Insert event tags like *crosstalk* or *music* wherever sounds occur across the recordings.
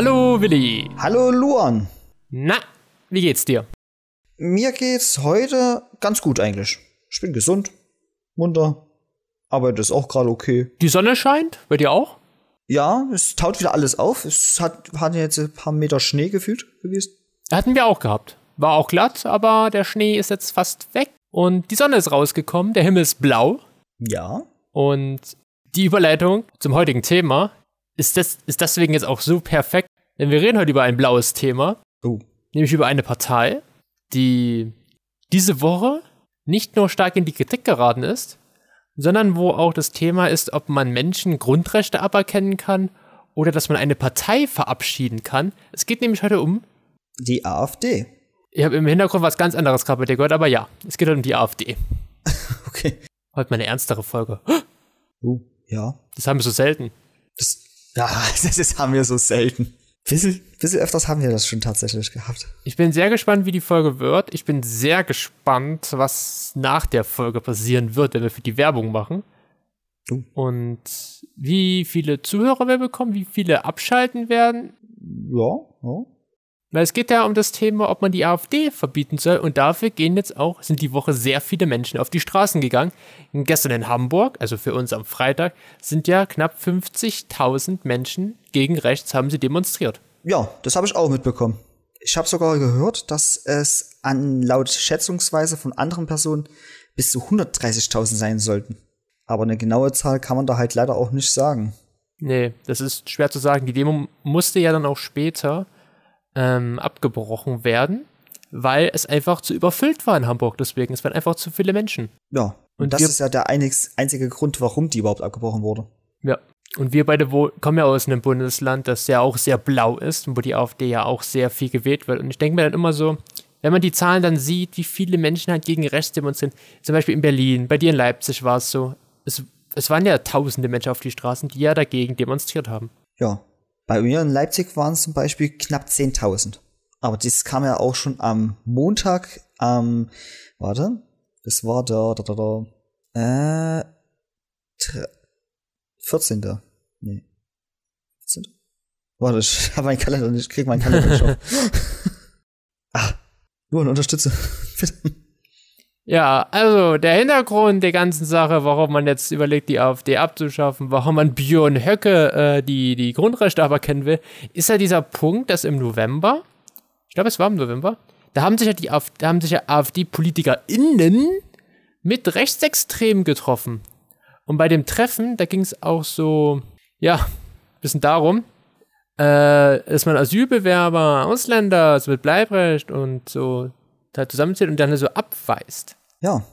Hallo Willi. Hallo Luan. Na, wie geht's dir? Mir geht's heute ganz gut eigentlich. Ich bin gesund, munter, Arbeit ist auch gerade okay. Die Sonne scheint, bei dir auch? Ja, es taut wieder alles auf. Es hat, hat jetzt ein paar Meter Schnee gefühlt gewesen. Hatten wir auch gehabt. War auch glatt, aber der Schnee ist jetzt fast weg und die Sonne ist rausgekommen, der Himmel ist blau. Ja. Und die Überleitung zum heutigen Thema ist, das, ist deswegen jetzt auch so perfekt, denn wir reden heute über ein blaues Thema, Oh. nämlich über eine Partei, die diese Woche nicht nur stark in die Kritik geraten ist, sondern wo auch das Thema ist, ob man Menschen Grundrechte aberkennen kann oder dass man eine Partei verabschieden kann. Es geht nämlich heute um, Die AfD. ich habe im Hintergrund was ganz anderes gerade bei dir gehört, aber ja, es geht heute um die AfD. *laughs* Okay. Heute mal eine ernstere Folge. Oh, ja. Das haben wir so selten. *laughs* Das, ja, das, haben wir so selten. Bisschen, bisschen öfters haben wir das schon tatsächlich gehabt. Ich bin sehr gespannt, wie die Folge wird. Ich bin sehr gespannt, was nach der Folge passieren wird, wenn wir für die Werbung machen. Oh. Und wie viele Zuhörer wir bekommen, wie viele abschalten werden. Ja, ja. Weil es geht ja um das Thema, ob man die AfD verbieten soll. Und dafür gehen jetzt auch, sind die Woche sehr viele Menschen auf die Straßen gegangen. Gestern in Hamburg, also für uns am Freitag, sind ja knapp 50.000 Menschen gegen rechts haben sie demonstriert. Ja, das habe ich auch mitbekommen. Ich habe sogar gehört, dass es an laut Schätzungsweise von anderen Personen bis zu 130.000 sein sollten. Aber eine genaue Zahl kann man da halt leider auch nicht sagen. Nee, das ist schwer zu sagen. Die Demo musste ja dann auch später ähm, abgebrochen werden, weil es einfach zu überfüllt war in Hamburg. Deswegen, es waren einfach zu viele Menschen. Ja, und, Und das wir- ist ja der einig, einzige Grund, warum die überhaupt abgebrochen wurde. Ja. Und wir beide wo kommen ja aus einem Bundesland, das ja auch sehr blau ist und wo die AfD ja auch sehr viel gewählt wird. Und ich denke mir dann immer so, wenn man die Zahlen dann sieht, wie viele Menschen halt gegen rechts demonstrieren, zum Beispiel in Berlin, bei dir in Leipzig war es so, es, es waren ja tausende Menschen auf die Straßen, die ja dagegen demonstriert haben. Ja. Bei mir in Leipzig waren es zum Beispiel knapp 10.000. Aber das kam ja auch schon am Montag, am, warte, das war der, der, der, der äh, tre- 14. Nee. 14. Warte, ich habe meinen Kalender nicht, ich krieg meinen Kalender nicht auf. *laughs* ah, Luan, unterstütze. Bitte. Ja, also der Hintergrund der ganzen Sache, warum man jetzt überlegt, die AfD abzuschaffen, warum man Björn Höcke äh, die, die Grundrechte aberkennen will, ist ja dieser Punkt, dass im November, ich glaube, es war im November, da haben sich ja die AfD, haben sich ja AfD-PolitikerInnen mit Rechtsextremen getroffen. Und bei dem Treffen, da ging es auch so, ja, ein bisschen darum, äh, dass man Asylbewerber, Ausländer, so mit Bleibrecht und so da zusammenzählt und dann so abweist. Ja,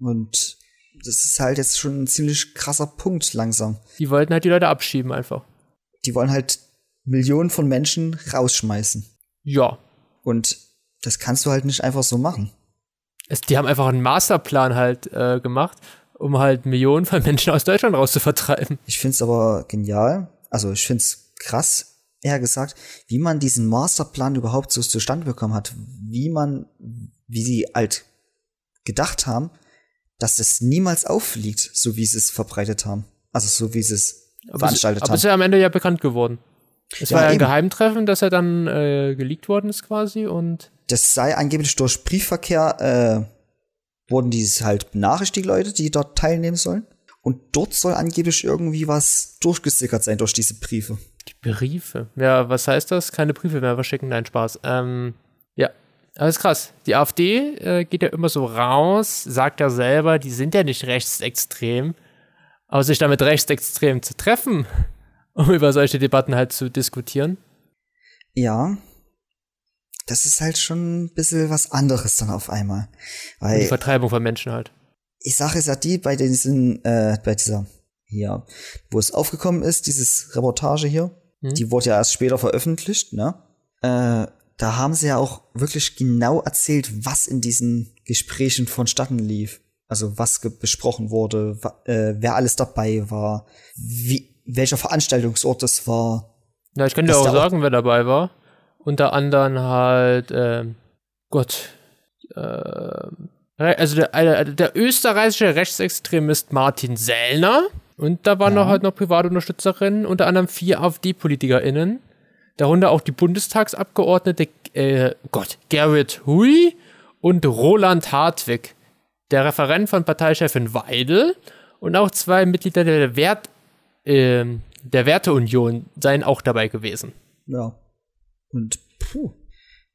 und das ist halt jetzt schon ein ziemlich krasser Punkt langsam. Die wollten halt die Leute abschieben einfach. Die wollen halt Millionen von Menschen rausschmeißen. Ja. Und das kannst du halt nicht einfach so machen. Es, die haben einfach einen Masterplan halt äh, gemacht, um halt Millionen von Menschen aus Deutschland rauszuvertreiben. Ich find's aber genial. Also ich find's krass, eher gesagt, wie man diesen Masterplan überhaupt so zustande bekommen hat. Wie man, wie sie halt gedacht haben, dass es niemals auffliegt, so wie sie es verbreitet haben. Also so wie sie es Aber, es, veranstaltet aber haben. es ist ja am Ende ja bekannt geworden. Es Ja, war ja ein eben. Geheimtreffen, das ja dann äh, geleakt worden ist quasi und das sei angeblich durch Briefverkehr äh, wurden dies halt benachrichtigt, die Leute, die dort teilnehmen sollen. Und dort soll angeblich irgendwie was durchgesickert sein durch diese Briefe. Briefe. Ja, was heißt das? Keine Briefe mehr verschicken? Nein, Spaß. Ähm, ja. Aber ist krass. Die AfD äh, geht ja immer so raus, sagt ja selber, die sind ja nicht rechtsextrem. Aber sich damit rechtsextrem zu treffen, *laughs* um über solche Debatten halt zu diskutieren. Ja. Das ist halt schon ein bisschen was anderes dann auf einmal. Und die Weil Vertreibung von Menschen halt. ich sage es ja die bei diesen, äh, bei dieser, hier, wo es aufgekommen ist, dieses Reportage hier, Mhm. die wurde ja erst später veröffentlicht, ne? Äh, da haben sie ja auch wirklich genau erzählt, was in diesen Gesprächen vonstatten lief. Also was besprochen wurde, äh, wer alles dabei war, wie, welcher Veranstaltungsort es war. Na, ich kann dir Dass auch sagen, wer dabei war. Unter anderem halt, ähm, Gott, re- also der, äh, der österreichische Rechtsextremist Martin Sellner. Und da waren Ja. noch halt noch private Unterstützerinnen, unter anderem vier AfD-PolitikerInnen. darunter auch die Bundestagsabgeordnete äh, Gott, Gerrit Hui und Roland Hartwig, der Referent von Parteichefin Weidel und auch zwei Mitglieder der, Wert, äh, der Werteunion seien auch dabei gewesen. Ja. Und puh,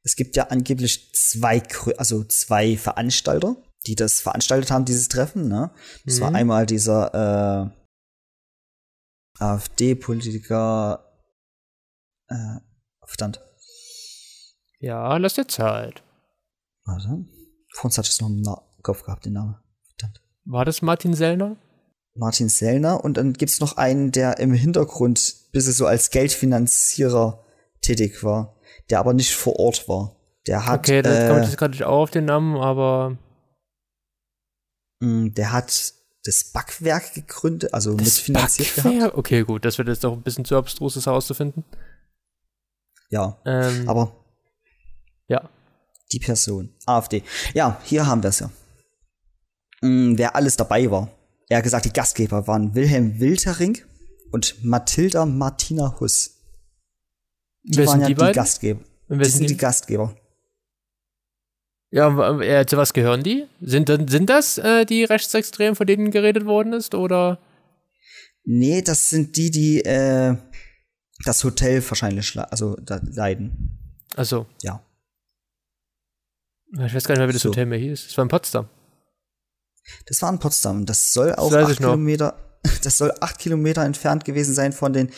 es gibt ja angeblich zwei, also zwei Veranstalter, die das veranstaltet haben, dieses Treffen. Ne? Das mhm. war einmal dieser äh, AfD-Politiker äh, Verdammt. Ja, lass dir Zeit. Warte. Vor uns hatte ich es noch im Na Kopf gehabt, den Namen. Verdammt. War das Martin Sellner? Martin Sellner und dann gibt es noch einen, der im Hintergrund bis so als Geldfinanzierer tätig war, der aber nicht vor Ort war. Der hat. Okay, das äh, kommt jetzt gerade nicht auch auf den Namen, aber. Mm, der hat das Backwerk gegründet, also das mitfinanziert Backwerk? gehabt. Okay, gut, das wird jetzt doch ein bisschen zu abstrus, das herauszufinden. Ja, ähm, aber ja. Die Person. AfD. Ja, hier haben wir es ja. Mhm, wer alles dabei war. Er hat gesagt, die Gastgeber waren Wilhelm Wiltering und Mathilda Martina Huss. Die wer waren ja die, die Gastgeber. Die sind die? die Gastgeber. Ja, äh, zu was gehören die? Sind, sind das äh, die Rechtsextremen, von denen geredet worden ist, oder? Nee, das sind die, die äh, das Hotel wahrscheinlich also leiden. Also ja. Ich weiß gar nicht mehr, wie das so. Hotel mehr hieß. Das war in Potsdam. Das war in Potsdam. Das soll auch das acht Kilometer, *laughs* das soll acht Kilometer entfernt gewesen sein von den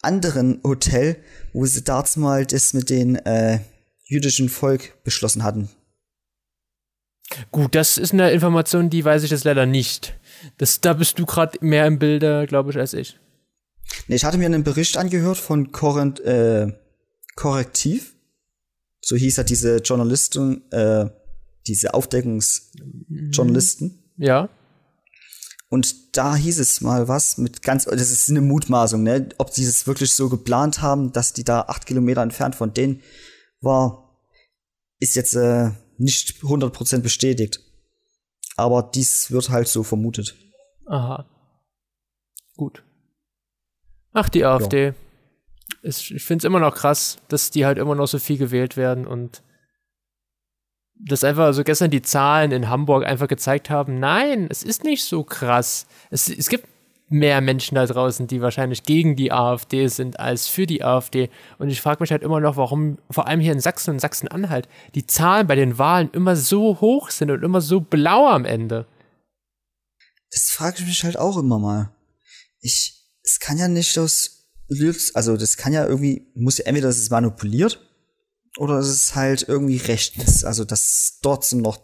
anderen Hotel, wo sie damals mal das mit den äh, jüdischen Volk beschlossen hatten. Gut, das ist eine Information, die weiß ich jetzt leider nicht. Das, da bist du gerade mehr im Bilde, glaube ich, als ich. Nee, ich hatte mir einen Bericht angehört von Korrent, äh, Korrektiv. So hieß er diese Journalisten, äh, diese Aufdeckungsjournalisten. Ja. Und da hieß es mal was mit ganz, das ist eine Mutmaßung, ne, ob die es wirklich so geplant haben, dass die da acht Kilometer entfernt von denen war, ist jetzt äh, nicht 100% bestätigt. Aber dies wird halt so vermutet. Aha. Gut. Ach, die AfD. Ja. Ich finde es immer noch krass, dass die halt immer noch so viel gewählt werden und dass einfach so gestern die Zahlen in Hamburg einfach gezeigt haben, nein, es ist nicht so krass. Es, es gibt mehr Menschen da draußen, die wahrscheinlich gegen die AfD sind als für die AfD. Und ich frage mich halt immer noch, warum vor allem hier in Sachsen und Sachsen-Anhalt die Zahlen bei den Wahlen immer so hoch sind und immer so blau am Ende. Das frage ich mich halt auch immer mal. Ich, es kann ja nicht aus, also das kann ja irgendwie, muss ja entweder, dass es manipuliert oder es halt irgendwie rechtens, also dass es dort noch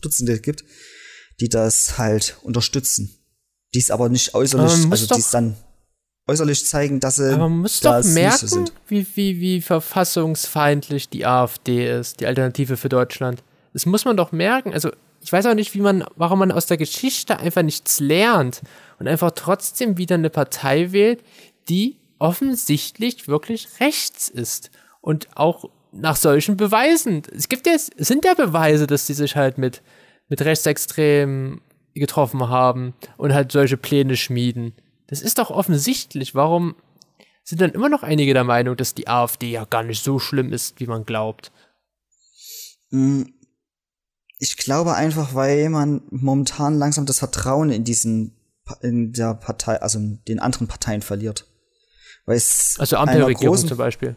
Dutzende gibt, die das halt unterstützen. Die es aber nicht äußerlich, aber also die es dann äußerlich zeigen, dass sie. Aber man muss doch merken, wie, wie, wie verfassungsfeindlich die AfD ist, die Alternative für Deutschland. Das muss man doch merken. Also, ich weiß auch nicht, wie man, warum man aus der Geschichte einfach nichts lernt und einfach trotzdem wieder eine Partei wählt, die offensichtlich wirklich rechts ist. Und auch nach solchen Beweisen. Es gibt ja, es sind ja Beweise, dass die sich halt mit, mit Rechtsextremen getroffen haben und halt solche Pläne schmieden. Das ist doch offensichtlich. Warum sind dann immer noch einige der Meinung, dass die AfD ja gar nicht so schlimm ist, wie man glaubt? Hm, ich glaube einfach, weil man momentan langsam das Vertrauen in diesen in der Partei, also den anderen Parteien verliert. Weil es also Ampelregierung zum Beispiel.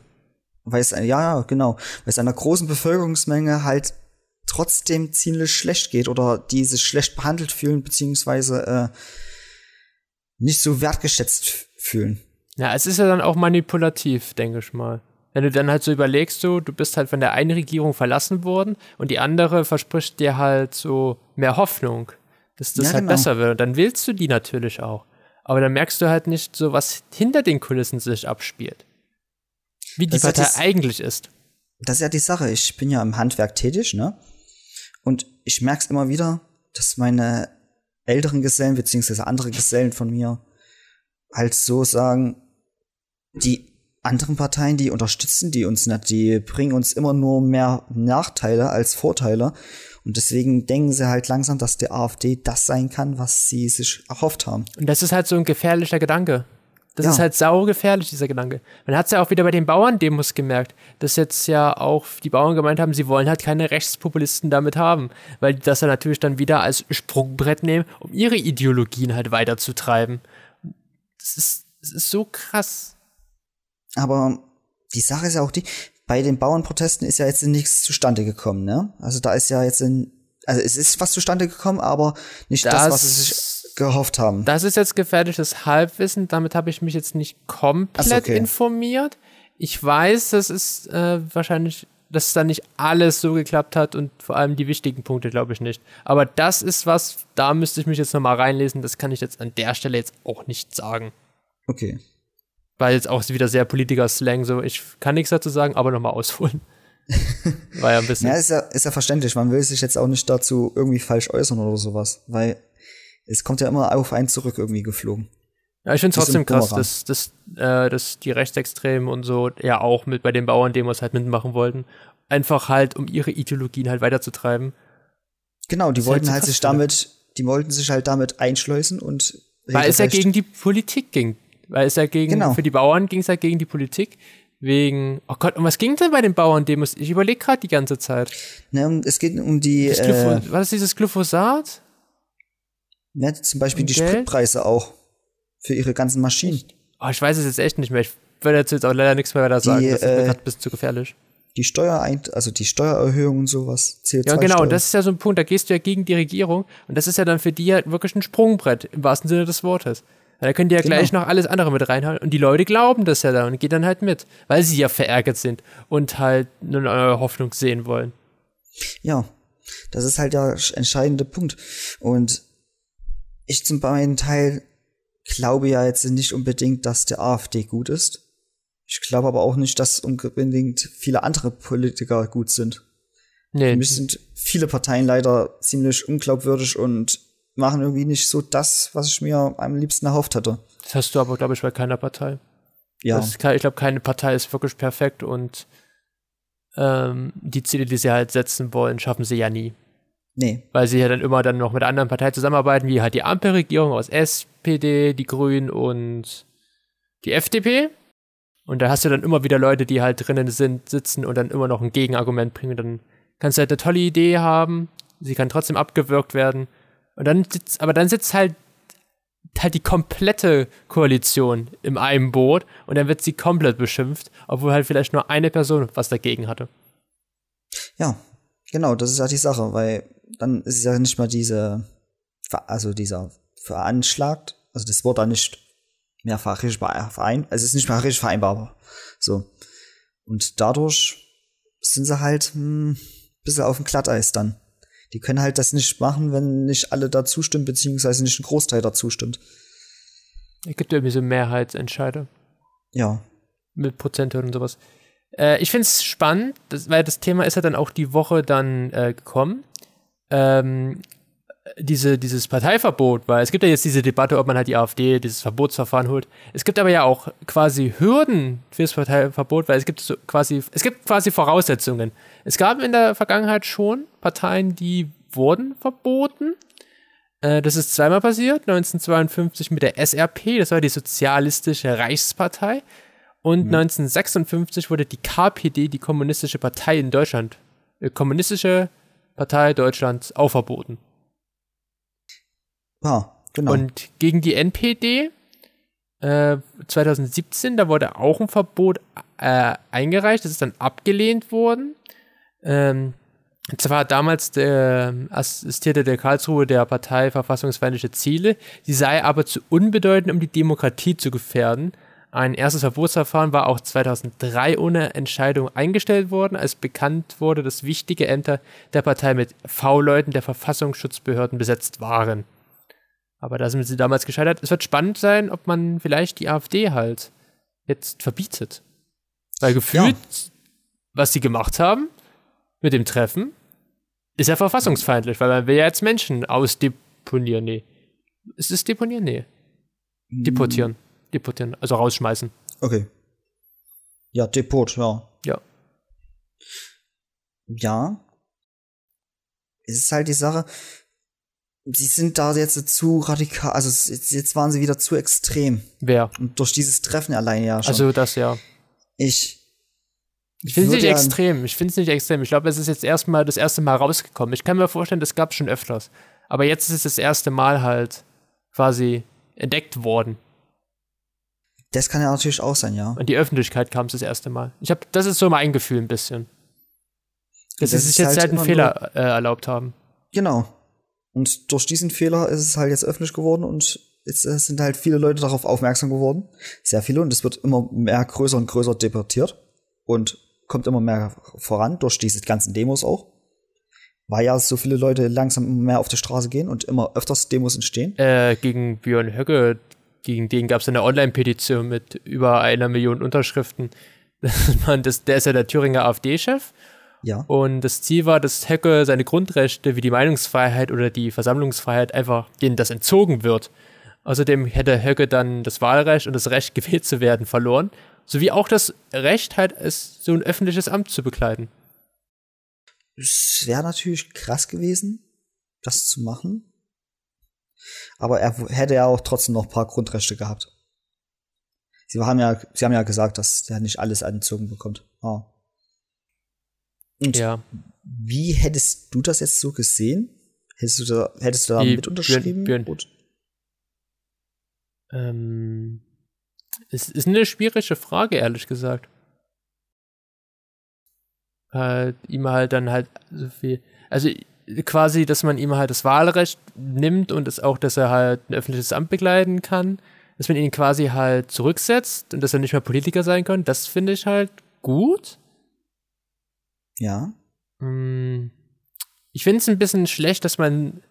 Weil es, ja, ja, genau, weil es einer großen Bevölkerungsmenge halt trotzdem ziemlich schlecht geht oder die sich schlecht behandelt fühlen, beziehungsweise äh, nicht so wertgeschätzt fühlen. Ja, es ist ja dann auch manipulativ, denke ich mal. Wenn du dann halt so überlegst, so, du bist halt von der einen Regierung verlassen worden und die andere verspricht dir halt so mehr Hoffnung dass das ja, halt genau. besser wird. Und dann willst du die natürlich auch. Aber dann merkst du halt nicht so, was hinter den Kulissen sich abspielt. Wie die Partei ja eigentlich ist. Das ist ja die Sache. Ich bin ja im Handwerk tätig, ne? Und ich merk's immer wieder, dass meine älteren Gesellen, beziehungsweise andere Gesellen von mir, halt so sagen, die anderen Parteien, die unterstützen die uns nicht, die bringen uns immer nur mehr Nachteile als Vorteile. Und deswegen denken sie halt langsam, dass die AfD das sein kann, was sie sich erhofft haben. Und das ist halt so ein gefährlicher Gedanke. Das Ja. ist halt saugefährlich, dieser Gedanke. Man hat es ja auch wieder bei den Bauerndemos gemerkt, dass jetzt ja auch die Bauern gemeint haben, sie wollen halt keine Rechtspopulisten damit haben, weil die das dann natürlich dann wieder als Sprungbrett nehmen, um ihre Ideologien halt weiterzutreiben. Das ist, das ist so krass. Aber die Sache ist ja auch die, bei den Bauernprotesten ist ja jetzt nichts zustande gekommen, ne? Also da ist ja jetzt in, also es ist was zustande gekommen, aber nicht das, Das- was sie sich gehofft haben. Das ist jetzt gefährliches Halbwissen, damit habe ich mich jetzt nicht komplett so, okay. informiert. Ich weiß, dass es äh, wahrscheinlich, dass da nicht alles so geklappt hat und vor allem die wichtigen Punkte glaube ich nicht. Aber das ist was, da müsste ich mich jetzt nochmal reinlesen, das kann ich jetzt an der Stelle jetzt auch nicht sagen. Okay. Weil jetzt auch wieder sehr Politiker-Slang, so ich kann nichts dazu sagen, aber nochmal ausholen. *laughs* War ja ein bisschen. Ja, ist ja, ist ja verständlich. Man will sich jetzt auch nicht dazu irgendwie falsch äußern oder sowas, weil es kommt ja immer auf einen zurück irgendwie geflogen. Ja, ich finde es Ist trotzdem krass, dass, dass, äh, dass die Rechtsextremen und so ja auch mit bei den Bauerndemos halt mitmachen wollten. Einfach halt, um ihre Ideologien halt weiterzutreiben. Genau, die ist wollten halt krass, sich damit, die wollten sich halt damit einschleusen und Weil es ja gegen die Politik ging. Weil es ja gegen, Genau. für die Bauern ging es ja gegen die Politik. Wegen, oh Gott, und was ging denn bei den Bauerndemos? Ich überlege gerade die ganze Zeit. ne, es geht um die, Das äh, war das dieses Glyphosat? Ne, zum Beispiel um die Geld? Spritpreise auch für ihre ganzen Maschinen. Oh, ich weiß es jetzt echt nicht mehr. Ich würde dazu jetzt auch leider nichts mehr weiter sagen. Die, das ist äh, ein bisschen zu gefährlich. Die Steuerein also die Steuererhöhung und sowas, CO2 Ja, und genau, und das ist ja so ein Punkt, da gehst du ja gegen die Regierung und das ist ja dann für die halt wirklich ein Sprungbrett, im wahrsten Sinne des Wortes. Da können die ja Genau. gleich noch alles andere mit reinhauen und die Leute glauben das ja dann und gehen dann halt mit, weil sie ja verärgert sind und halt eine neue Hoffnung sehen wollen. Ja, das ist halt der sch- entscheidende Punkt. Und ich zum meinen Teil glaube ja jetzt nicht unbedingt, dass der AfD gut ist. Ich glaube aber auch nicht, dass unbedingt viele andere Politiker gut sind. Nee, Für mich sind viele Parteien leider ziemlich unglaubwürdig und machen irgendwie nicht so das, was ich mir am liebsten erhofft hätte. das hast du aber, glaube ich, bei keiner Partei. Ja, Das ich glaube, keine Partei ist wirklich perfekt und ähm, die Ziele, die sie halt setzen wollen, schaffen sie ja nie. Nee, weil sie ja dann immer dann noch mit anderen Parteien zusammenarbeiten, wie halt die Ampelregierung aus SPD, die Grünen und die FDP. Und da hast du dann immer wieder Leute, die halt drinnen sind, sitzen und dann immer noch ein Gegenargument bringen. Dann kannst du halt eine tolle Idee haben, sie kann trotzdem abgewürgt werden. Und dann sitzt, aber dann sitzt halt halt die komplette Koalition im einem Boot und dann wird sie komplett beschimpft, obwohl halt vielleicht nur eine Person was dagegen hatte. ja, genau, das ist ja die Sache, weil dann ist es ja nicht mal diese, also dieser veranschlagt, also das Wort dann nicht mehr fachlich verein, also es ist nicht mehr richtig vereinbarbar. So. Und dadurch sind sie halt hm, ein bisschen auf dem Glatteis dann. Die können halt das nicht machen, wenn nicht alle dazu stimmen, beziehungsweise nicht ein Großteil dazu stimmt. Es gibt irgendwie so Mehrheitsentscheide. Ja. mit Prozenthürden und sowas. Äh, ich finde es spannend, das, weil das Thema ist ja dann auch die Woche dann äh, gekommen. Ähm, diese, dieses Parteiverbot, weil es gibt ja jetzt diese Debatte, ob man halt die AfD, dieses Verbotsverfahren holt. Es gibt aber ja auch quasi Hürden fürs Parteiverbot, weil es gibt so quasi, es gibt quasi Voraussetzungen. Es gab in der Vergangenheit schon Parteien, die wurden verboten. Äh, das ist zweimal passiert, 1952 mit der SRP, das war die Sozialistische Reichspartei. Und 1956 wurde die KPD, die Kommunistische Partei in Deutschland, äh, Kommunistische Partei Deutschlands, auch verboten. Ja, genau. Und gegen die NPD äh, 2017, da wurde auch ein Verbot äh, eingereicht, das ist dann abgelehnt worden. Ähm, zwar hat damals der assistierte der Karlsruhe der Partei verfassungsfeindliche Ziele, sie sei aber zu unbedeutend, um die Demokratie zu gefährden. Ein erstes Verbotsverfahren war auch 2003 ohne Entscheidung eingestellt worden, als bekannt wurde, dass wichtige Ämter der Partei mit V-Leuten der Verfassungsschutzbehörden besetzt waren. Aber da sind sie damals gescheitert. Es wird spannend sein, ob man vielleicht die AfD halt jetzt verbietet. Weil gefühlt, was sie gemacht haben mit dem Treffen, ist ja verfassungsfeindlich, weil man will ja jetzt Menschen ausdeponieren. Nee. Ist es deponieren? Nee. Deportieren. Deportieren, also rausschmeißen. Okay. Ja, Depot, ja. Ja. Ja. Es ist halt die Sache, sie sind da jetzt zu radikal, also jetzt, waren sie wieder zu extrem. Wer? Und durch dieses Treffen alleine ja schon. Also das ja. ich. Ich finde es nicht extrem. Ich finde es nicht extrem. Ich glaube, es ist jetzt erstmal das erste Mal rausgekommen. Ich kann mir vorstellen, das gab es schon öfters. Aber jetzt ist es das erste Mal halt quasi entdeckt worden. Das kann ja natürlich auch sein, ja. Und die Öffentlichkeit kam es das erste Mal. Ich habe, das ist so mein Gefühl ein bisschen. Dass Das sie sich jetzt halt halt einen Fehler äh, erlaubt haben. Genau. Und durch diesen Fehler ist es halt jetzt öffentlich geworden und jetzt äh, sind halt viele Leute darauf aufmerksam geworden. Sehr viele. Und es wird immer mehr größer und größer debattiert und kommt immer mehr voran durch diese ganzen Demos auch. Weil ja so viele Leute langsam immer mehr auf die Straße gehen und immer öfters Demos entstehen. Äh, gegen Björn Höcke, gegen den gab es eine Online-Petition mit über einer Million Unterschriften. *laughs* Man, das, der ist ja der Thüringer AfD-Chef. Ja. Und das Ziel war, dass Höcke seine Grundrechte wie die Meinungsfreiheit oder die Versammlungsfreiheit einfach denen das entzogen wird. Außerdem hätte Höcke dann das Wahlrecht und das Recht, *laughs* gewählt zu werden, verloren. Sowie auch das Recht, halt es, so ein öffentliches Amt zu bekleiden. Es wäre natürlich krass gewesen, das zu machen. Aber er hätte ja auch trotzdem noch ein paar Grundrechte gehabt. Sie haben ja, sie haben ja gesagt, dass er nicht alles entzogen bekommt. Ah. Und Ja. wie hättest du das jetzt so gesehen? Hättest du da, hättest du da mit unterschrieben? Björn- Björn- Ähm, es ist eine schwierige Frage, ehrlich gesagt. Halt, ihm halt dann halt so viel. Also quasi, dass man ihm halt das Wahlrecht nimmt und es auch, dass er halt ein öffentliches Amt begleiten kann, dass man ihn quasi halt zurücksetzt und dass er nicht mehr Politiker sein kann, das finde ich halt gut. Ja. Mm, Ich finde es ein bisschen schlecht, dass man,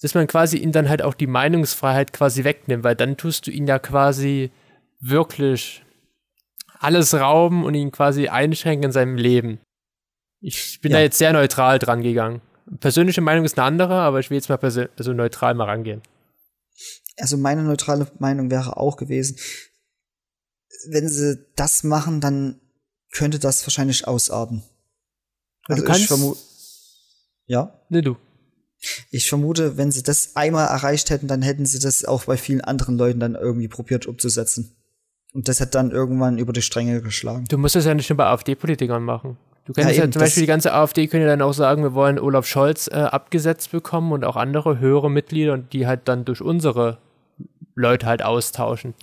dass man quasi ihm dann halt auch die Meinungsfreiheit quasi wegnimmt, weil dann tust du ihn ja quasi wirklich alles rauben und ihn quasi einschränken in seinem Leben. Ich bin Ja. da jetzt sehr neutral dran gegangen. Persönliche Meinung ist eine andere, aber ich will jetzt mal persö- also neutral mal rangehen. Also meine neutrale Meinung wäre auch gewesen, wenn sie das machen, dann könnte das wahrscheinlich ausarten. Also du kannst, ich vermute, ja, ne, du. ich vermute, wenn sie das einmal erreicht hätten, dann hätten sie das auch bei vielen anderen Leuten dann irgendwie probiert umzusetzen. Und das hat dann irgendwann über die Stränge geschlagen. Du musst das ja nicht nur bei AfD-Politikern machen. Du kannst Ja, ja, eben, zum Beispiel die ganze AfD können ja dann auch sagen, wir wollen Olaf Scholz äh, abgesetzt bekommen und auch andere höhere Mitglieder und die halt dann durch unsere Leute halt austauschen.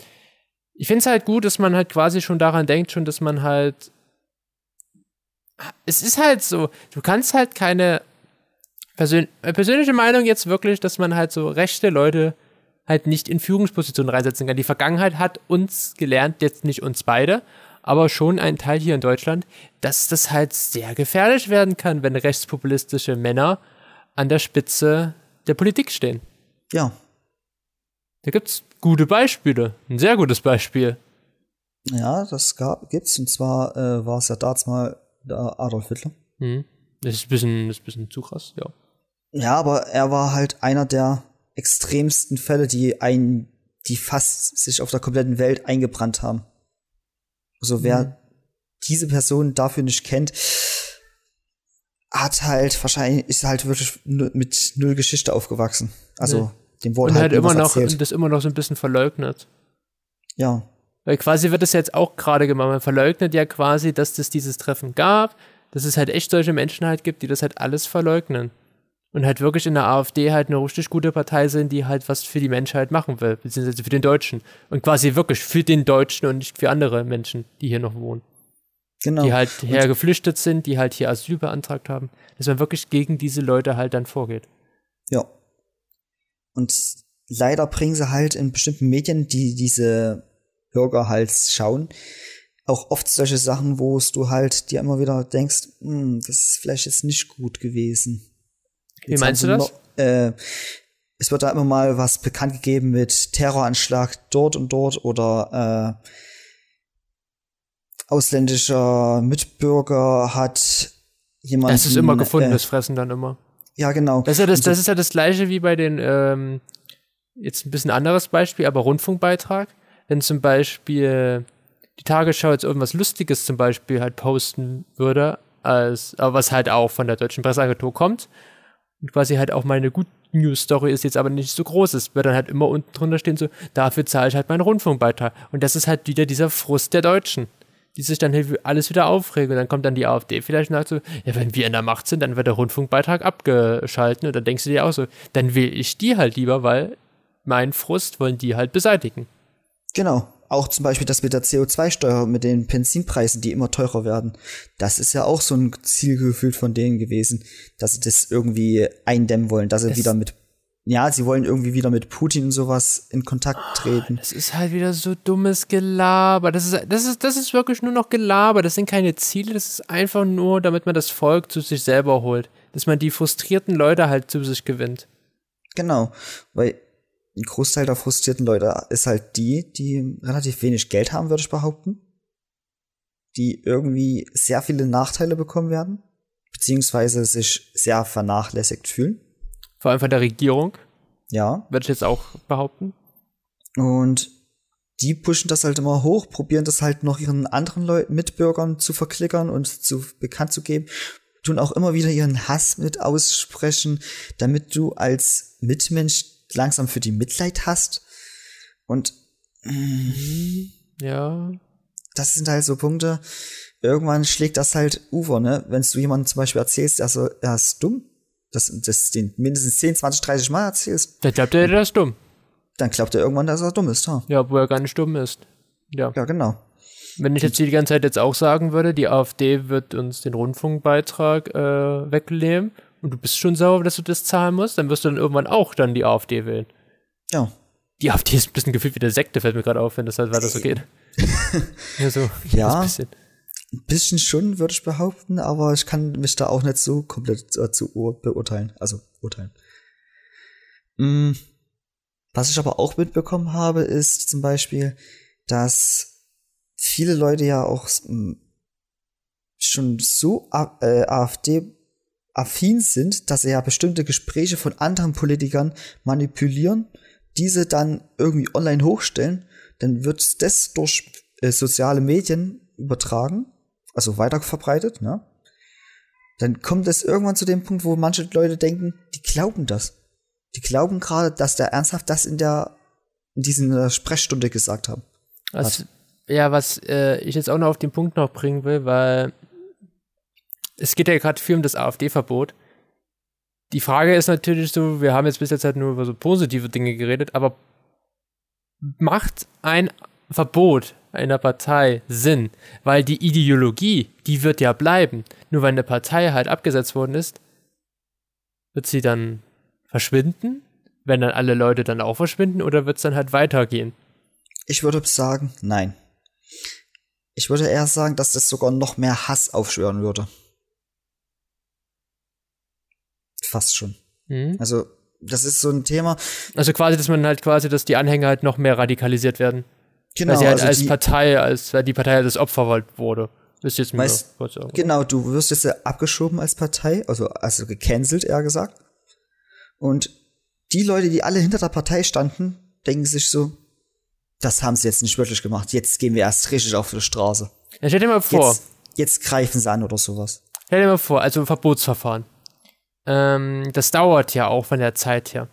Ich finde es halt gut, dass man halt quasi schon daran denkt, schon, dass man halt. Es ist halt so, du kannst halt keine persön äh, persönliche Meinung jetzt wirklich, dass man halt so rechte Leute halt nicht in Führungspositionen reinsetzen kann. Die Vergangenheit hat uns gelernt, jetzt nicht uns beide, aber schon ein Teil hier in Deutschland, dass das halt sehr gefährlich werden kann, wenn rechtspopulistische Männer an der Spitze der Politik stehen. Ja, Da gibt's gute Beispiele. Ein sehr gutes Beispiel. ja, das gab, gibt's. Und zwar äh, war es ja damals mal Adolf Hitler. Hm. Das ist ein bisschen, das ist ein bisschen zu krass, ja. Ja, aber er war halt einer der extremsten Fälle, die ein, die fast sich auf der kompletten Welt eingebrannt haben. Also wer Mhm. diese Person dafür nicht kennt, hat halt wahrscheinlich, ist halt wirklich mit null Geschichte aufgewachsen. Also dem wurde Und halt, halt immer noch, erzählt. das immer noch so ein bisschen verleugnet. Ja, Weil quasi wird das jetzt auch gerade gemacht. Man verleugnet ja quasi, dass es dieses Treffen gab, dass es halt echt solche Menschen halt gibt, die das halt alles verleugnen. Und halt wirklich in der AfD halt eine richtig gute Partei sind, die halt was für die Menschheit machen will, beziehungsweise für den Deutschen. Und quasi wirklich für den Deutschen und nicht für andere Menschen, die hier noch wohnen. genau. Die halt her geflüchtet sind, die halt hier Asyl beantragt haben. Dass man wirklich gegen diese Leute halt dann vorgeht. Ja. Und leider bringen sie halt in bestimmten Medien, die diese Bürger halt schauen, auch oft solche Sachen, wo du halt dir immer wieder denkst, hm, das ist vielleicht jetzt nicht gut gewesen. Wie meinst du das? noch- äh, es wird da immer mal was bekannt gegeben mit Terroranschlag dort und dort oder äh, ausländischer Mitbürger hat jemand. Das ist immer gefundenes Äh, Fressen dann immer. ja, genau. Das ist ja das, das ist ja das gleiche wie bei den, ähm, jetzt ein bisschen anderes Beispiel, aber Rundfunkbeitrag. Wenn zum Beispiel die Tagesschau jetzt irgendwas Lustiges zum Beispiel halt posten würde, als, aber was halt auch von der deutschen Presseagentur kommt und quasi halt auch mal eine gut News-Story ist, jetzt aber nicht so groß ist, wird dann halt immer unten drunter stehen, so, dafür zahle ich halt meinen Rundfunkbeitrag. Und das ist halt wieder dieser Frust der Deutschen, die sich dann alles wieder aufregen. Und dann kommt dann die AfD vielleicht und sagt so, ja, wenn wir in der Macht sind, dann wird der Rundfunkbeitrag abgeschalten. Und dann denkst du dir auch so, dann will ich die halt lieber, weil meinen Frust wollen die halt beseitigen. Genau. Auch zum Beispiel das mit der CO2-Steuer, mit den Benzinpreisen, die immer teurer werden. Das ist ja auch so ein Zielgefühl von denen gewesen, dass sie das irgendwie eindämmen wollen, dass sie Es- wieder mit, ja, sie wollen irgendwie wieder mit Putin und sowas in Kontakt treten. Das ist halt wieder so dummes Gelaber. Das ist, das ist, das ist wirklich nur noch Gelaber. Das sind keine Ziele, das ist einfach nur, damit man das Volk zu sich selber holt. Dass man die frustrierten Leute halt zu sich gewinnt. Genau, weil ein Großteil der frustrierten Leute ist halt die, die relativ wenig Geld haben, würde ich behaupten. Die irgendwie sehr viele Nachteile bekommen werden, beziehungsweise sich sehr vernachlässigt fühlen. Vor allem von der Regierung, Ja, würde ich jetzt auch behaupten. und die pushen das halt immer hoch, probieren das halt noch ihren anderen Leuten, Mitbürgern zu verklickern und zu bekannt zu geben, tun auch immer wieder ihren Hass mit aussprechen, damit du als Mitmensch langsam für die Mitleid hast. Und Ja. das sind halt so Punkte, irgendwann schlägt das halt Ufer, ne? Wenn du jemandem zum Beispiel erzählst, er, so, er ist dumm, das, das den mindestens 10, 20, 30 Mal erzählst, Dann glaubt er, der ist dumm. dann glaubt er irgendwann, dass er dumm ist, ha? Ja, wo er gar nicht dumm ist. Ja. Ja, genau. Wenn ich jetzt die ganze Zeit jetzt auch sagen würde, die AfD wird uns den Rundfunkbeitrag äh, wegnehmen und du bist schon sauer, dass du das zahlen musst, dann wirst du dann irgendwann auch dann die AfD wählen. Ja. Die AfD ist ein bisschen gefühlt wie der Sekte, fällt mir gerade auf, wenn das halt weiter so geht. *laughs* ja, so. Ja. Ein bisschen. Ein bisschen schon, würde ich behaupten, aber ich kann mich da auch nicht so komplett äh, zu ur beurteilen. Also urteilen. Mm, Was ich aber auch mitbekommen habe, ist zum Beispiel, dass viele Leute ja auch mm, schon so A- äh, AfD-affin sind, dass sie ja bestimmte Gespräche von anderen Politikern manipulieren, diese dann irgendwie online hochstellen, dann wird das durch äh, soziale Medien übertragen, also weiter verbreitet, ne? Dann kommt es irgendwann zu dem Punkt, wo manche Leute denken, die glauben das. Die glauben gerade, dass der ernsthaft das in der in dieser Sprechstunde gesagt haben. Was, ja, was äh, ich jetzt auch noch auf den Punkt noch bringen will, weil es geht ja gerade viel um das AfD-Verbot. Die Frage ist natürlich so, wir haben jetzt bis jetzt halt nur über so positive Dinge geredet, aber macht ein Verbot einer Partei Sinn? Weil die Ideologie, die wird ja bleiben. Nur wenn eine Partei halt abgesetzt worden ist, wird sie dann verschwinden? Wenn dann alle Leute dann auch verschwinden oder wird es dann halt weitergehen? Ich würde sagen, nein. Ich würde eher sagen, dass das sogar noch mehr Hass aufschwören würde. Fast schon. Mhm. Also, das ist so ein Thema. Also quasi, dass man halt quasi, dass die Anhänger halt noch mehr radikalisiert werden. Genau, weil sie halt also als die, Partei, als weil die Partei halt das Opfer halt wurde. Ist jetzt Weißt-. Genau, du wirst jetzt abgeschoben als Partei, also, also gecancelt, eher gesagt. Und die Leute, die alle hinter der Partei standen, denken sich so, das haben sie jetzt nicht wirklich gemacht. Jetzt gehen wir erst richtig auf die Straße. Ja, stell dir mal vor, Jetzt, jetzt greifen sie an oder sowas. stell dir mal vor, also Verbotsverfahren. Ähm, das dauert ja auch von der Zeit her.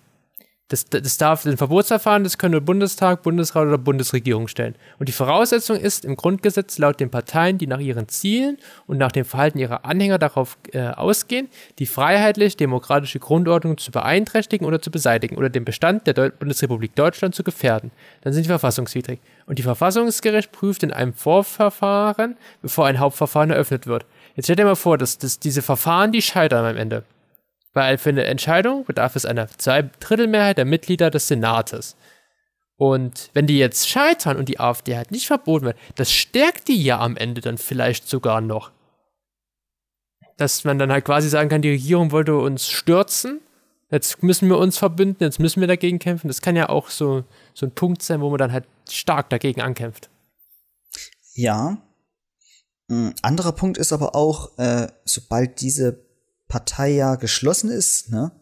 Das, das darf ein Verbotsverfahren, das können nur Bundestag, Bundesrat oder Bundesregierung stellen. Und die Voraussetzung ist im Grundgesetz laut den Parteien, die nach ihren Zielen und nach dem Verhalten ihrer Anhänger darauf äh, ausgehen, die freiheitlich-demokratische Grundordnung zu beeinträchtigen oder zu beseitigen oder den Bestand der Deu Bundesrepublik Deutschland zu gefährden. Dann sind die verfassungswidrig. Und die Verfassungsgericht prüft in einem Vorverfahren, bevor ein Hauptverfahren eröffnet wird. Jetzt stell dir mal vor, dass, dass diese Verfahren, die scheitern am Ende. Weil für eine Entscheidung bedarf es einer Zweidrittelmehrheit der Mitglieder des Senates. Und wenn die jetzt scheitern und die AfD halt nicht verboten wird, das stärkt die ja am Ende dann vielleicht sogar noch. Dass man dann halt quasi sagen kann, die Regierung wollte uns stürzen, jetzt müssen wir uns verbünden, jetzt müssen wir dagegen kämpfen. Das kann ja auch so, so ein Punkt sein, wo man dann halt stark dagegen ankämpft. Ja. Ein anderer Punkt ist aber auch, äh, sobald diese Partei ja geschlossen ist, ne?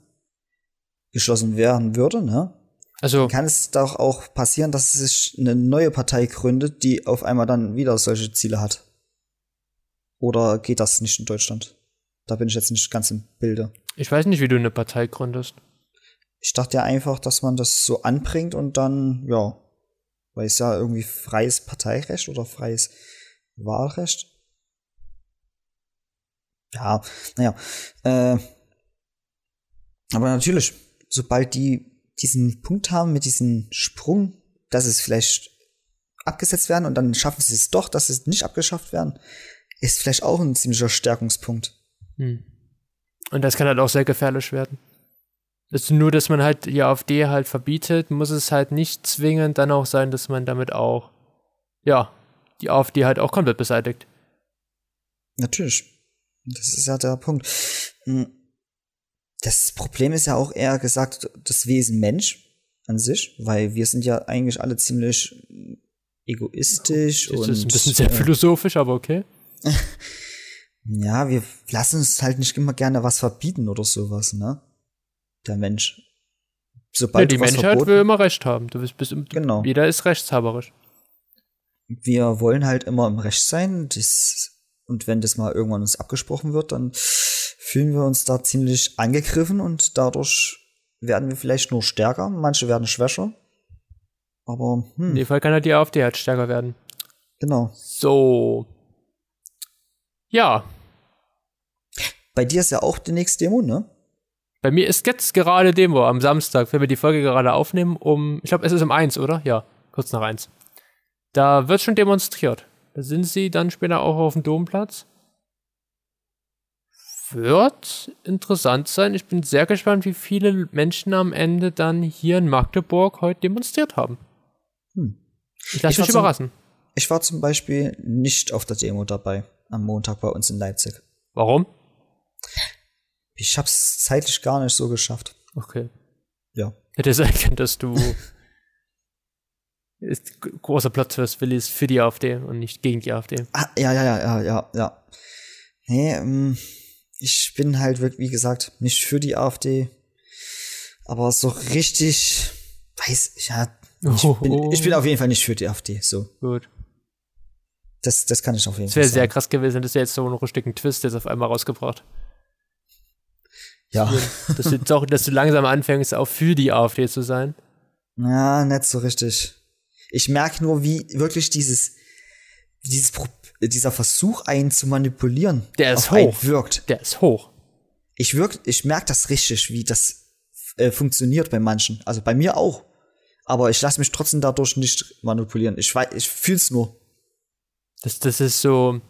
Geschlossen werden würde, ne? Also, Kann es doch auch passieren, dass sich eine neue Partei gründet, die auf einmal dann wieder solche Ziele hat. Oder geht das nicht in Deutschland? Da bin ich jetzt nicht ganz im Bilde. ich weiß nicht, wie du eine Partei gründest. Ich dachte ja einfach, dass man das so anbringt und dann, ja, weil es ja irgendwie freies Parteirecht oder freies Wahlrecht. Ja, naja. Äh, aber natürlich, sobald die diesen Punkt haben mit diesem Sprung, dass es vielleicht abgesetzt werden und dann schaffen sie es doch, dass es nicht abgeschafft werden, ist vielleicht auch ein ziemlicher Stärkungspunkt. Hm. Und das kann halt auch sehr gefährlich werden. Also nur, dass man halt die AfD halt verbietet, muss es halt nicht zwingend dann auch sein, dass man damit auch, ja, die AfD halt auch komplett beseitigt. Natürlich. Das ist ja der Punkt. Hm. Das Problem ist ja auch eher gesagt das Wesen Mensch an sich, weil wir sind ja eigentlich alle ziemlich egoistisch das und. Das ist ein bisschen sehr philosophisch, aber okay. *laughs* ja, wir lassen uns halt nicht immer gerne was verbieten oder sowas, ne? Der Mensch. Sobald ja, die Menschheit verboten, will immer Recht haben. Du bist, bist, genau. Jeder ist rechtshaberisch. Wir wollen halt immer im Recht sein. Das, und wenn das mal irgendwann uns abgesprochen wird, dann fühlen wir uns da ziemlich angegriffen und dadurch werden wir vielleicht nur stärker. Manche werden schwächer. Aber hm. In dem Fall kann halt die AfD halt stärker werden. Genau. So. Ja. Bei dir ist ja auch die nächste Demo, ne? Bei mir ist jetzt gerade Demo am Samstag, wenn wir die Folge gerade aufnehmen, um, ich glaube, es ist um eins, oder? Ja, kurz nach eins. Da wird schon demonstriert. Sind sie dann später auch auf dem Domplatz. Wird interessant sein. Ich bin sehr gespannt, wie viele Menschen am Ende dann hier in Magdeburg heute demonstriert haben. Hm. Ich lasse mich überraschen. Zum, ich war zum Beispiel nicht auf der Demo dabei am Montag bei uns in Leipzig. Warum? Ich hab's zeitlich gar nicht so geschafft. Okay. Ja. Hätte sein können, dass du *laughs* ist großer Platz für Willis für die AfD und nicht gegen die AfD. Ah, ja, ja, ja, ja, ja, ja. Nee, ähm, ich bin halt wirklich, wie gesagt, nicht für die AfD. Aber so richtig, weiß ich, ja, ich, oh, bin, ich bin auf jeden Fall nicht für die AfD, so. Gut. Das, das kann ich auf jeden Fall. Das wäre sehr krass gewesen, das ist ja jetzt so ein richtigen Twist jetzt auf einmal rausgebracht. Ja. Dass du, dass du langsam anfängst, auch für die AfD zu sein. *laughs* Ja, nicht so richtig. Ich merke nur, wie wirklich dieses, dieses, dieser Versuch, einen zu manipulieren, der ist hoch. wirkt. Der ist hoch. Ich wirk, ich merke das richtig, wie das äh, funktioniert bei manchen. Also bei mir auch. Aber ich lasse mich trotzdem dadurch nicht manipulieren. Ich weiß, ich fühl's nur. Das, das ist so,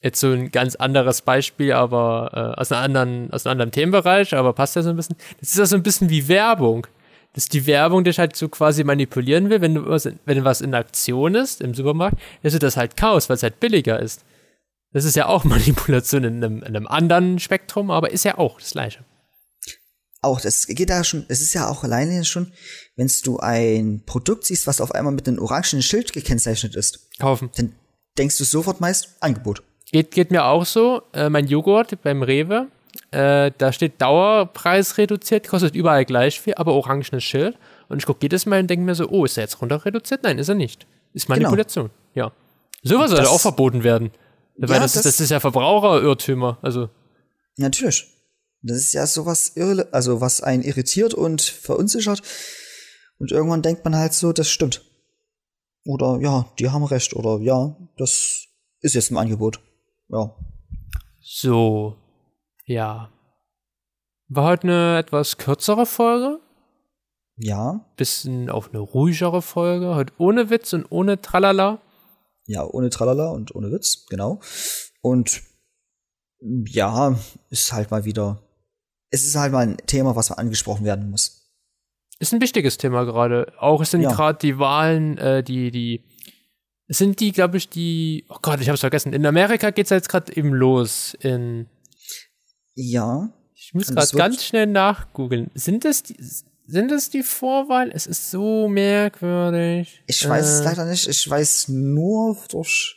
Jetzt so ein ganz anderes Beispiel, aber äh, aus, einer anderen, aus einem anderen Themenbereich, aber passt ja so ein bisschen. Das ist ja so ein bisschen wie Werbung. Dass die Werbung dich halt so quasi manipulieren will, wenn du was, wenn was in Aktion ist im Supermarkt, dass du das halt kaufst, weil es halt billiger ist. Das ist ja auch *laughs* Manipulation in einem, in einem anderen Spektrum, aber ist ja auch das Gleiche. Auch, das geht da schon, es ist ja auch alleine schon, wenn du ein Produkt siehst, was auf einmal mit einem orangenen Schild gekennzeichnet ist. Kaufen. Dann denkst du sofort meist Angebot. Geht, geht mir auch so. Äh, mein Joghurt beim Rewe, äh, da steht Dauerpreis reduziert, kostet überall gleich viel, aber orangenes Schild. Und ich gucke jedes Mal und denke mir so, oh, ist er jetzt runter reduziert? Nein, ist er nicht. Ist genau. Manipulation. Genau. Ja. Sowas sollte auch verboten werden. Weil ja, das, das, das ist ja Verbraucherirrtümer. Also. Natürlich. Das ist ja sowas irre, also was einen irritiert und verunsichert. Und irgendwann denkt man halt so, das stimmt. Oder ja, die haben recht. Oder ja, das ist jetzt im Angebot ja. So, ja. War heute eine etwas kürzere Folge. Ja. Bisschen auch eine ruhigere Folge. Heute ohne Witz und ohne Tralala. Ja, ohne Tralala und ohne Witz, genau. Und ja, ist halt mal wieder. Es ist halt mal ein Thema, was angesprochen werden muss. Ist ein wichtiges Thema gerade. Auch es sind ja. gerade die Wahlen, äh, die, die sind die, glaube ich, die. Oh Gott, ich hab's vergessen. In Amerika geht's jetzt gerade eben los. In. Ja. Ich muss gerade ganz schnell nachgoogeln. Sind das die, sind das die Vorwahlen? Es ist so merkwürdig. Ich weiß äh, es leider nicht. Ich weiß nur durch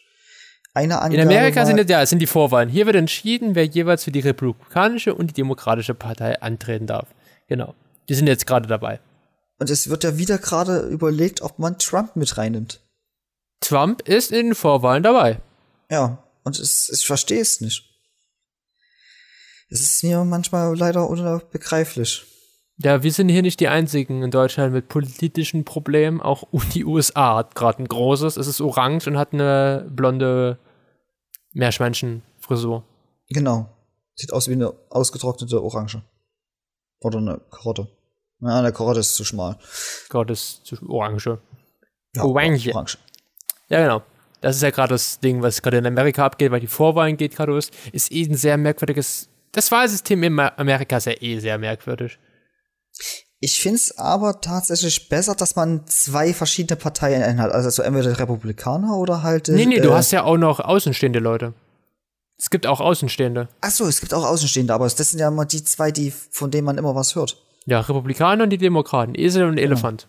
eine Angabe. In Amerika sind ja, es sind die Vorwahlen. Hier wird entschieden, wer jeweils für die Republikanische und die Demokratische Partei antreten darf. Genau. Die sind jetzt gerade dabei. Und es wird ja wieder gerade überlegt, ob man Trump mit reinnimmt. Trump ist in den Vorwahlen dabei. Ja, und es, ich verstehe es nicht. Es ist mir manchmal leider unbegreiflich. Ja, wir sind hier nicht die einzigen in Deutschland mit politischen Problemen. Auch *laughs* die USA hat gerade ein großes. Es ist orange und hat eine blonde Meerschweinchen-Frisur. Genau. Sieht aus wie eine ausgetrocknete Orange. Oder eine Karotte. Ja, eine Karotte ist zu schmal. Karotte ist zu orange. Ja, Orange. Orange. Ja, genau. Das ist ja gerade das Ding, was gerade in Amerika abgeht, weil die Vorwahlen geht gerade los. Ist eh ein sehr merkwürdiges. Das Wahlsystem in Amerika ist ja eh sehr merkwürdig. Ich find's aber tatsächlich besser, dass man zwei verschiedene Parteien hat. Also so entweder Republikaner oder halt. Nee, nee, du hast ja auch noch außenstehende Leute. Es gibt auch Außenstehende. Ach so, es gibt auch Außenstehende, aber das sind ja immer die zwei, die, von denen man immer was hört. Ja, Republikaner und die Demokraten. Esel und Elefant.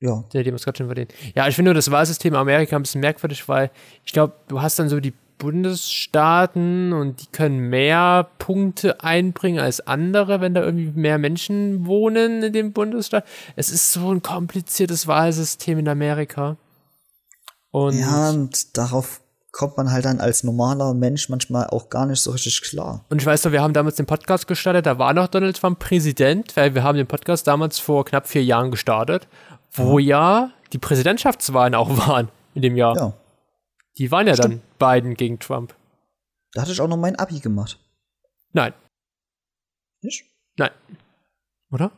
Ja. Der Demokraten verdient. Ja, ich finde nur das Wahlsystem in Amerika ein bisschen merkwürdig, weil ich glaube, du hast dann so die Bundesstaaten und die können mehr Punkte einbringen als andere, wenn da irgendwie mehr Menschen wohnen in dem Bundesstaat. Es ist so ein kompliziertes Wahlsystem in Amerika. Und Ja, und darauf kommt man halt dann als normaler Mensch manchmal auch gar nicht so richtig klar. Und ich weiß noch, wir haben damals den Podcast gestartet, da war noch Donald Trump Präsident, weil wir haben den Podcast damals vor knapp vier Jahren gestartet, wo ja die Präsidentschaftswahlen auch *laughs* waren in dem Jahr. Ja. Die waren ja dann Biden gegen Trump. Da hatte ich auch noch mein Abi gemacht. Nein, Nicht? nein. Oder?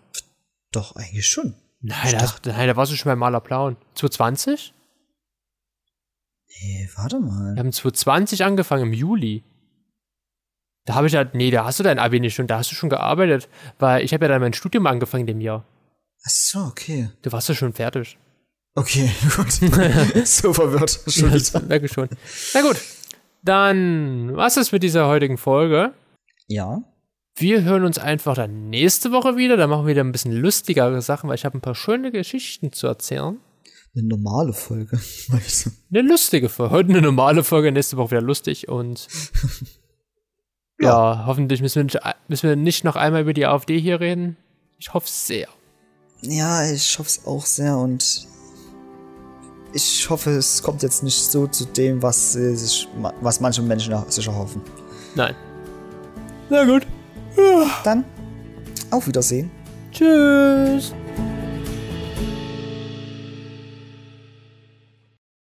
Doch, eigentlich schon. Nein, da, hast- nein, da warst du schon beim Maler Plauen. 2020? Nee, warte mal. Wir haben 2020 angefangen, im Juli. Da habe ich ja, nee, da hast du dein Abi nicht schon, da hast du schon gearbeitet, weil ich habe ja dann mein Studium angefangen in dem Jahr. Ach so, okay. Du warst ja schon fertig. Okay, *laughs* gut. *laughs* so verwirrt. Entschuldigung. Das merke ich schon. Na gut, dann was ist mit dieser heutigen Folge? Ja. Wir hören uns einfach dann nächste Woche wieder. Da machen wir wieder ein bisschen lustigere Sachen, weil ich habe ein paar schöne Geschichten zu erzählen. Eine normale Folge. *laughs* Weißt du? Eine lustige Folge. Heute eine normale Folge, nächste Woche wieder lustig und ja, hoffentlich müssen wir, nicht, müssen wir nicht noch einmal über die AfD hier reden. Ich hoffe sehr. Ja, ich hoffe es auch sehr und ich hoffe, es kommt jetzt nicht so zu dem, was, äh, sich, was manche Menschen sich erhoffen. Nein. Na gut. Dann auf Wiedersehen. Tschüss.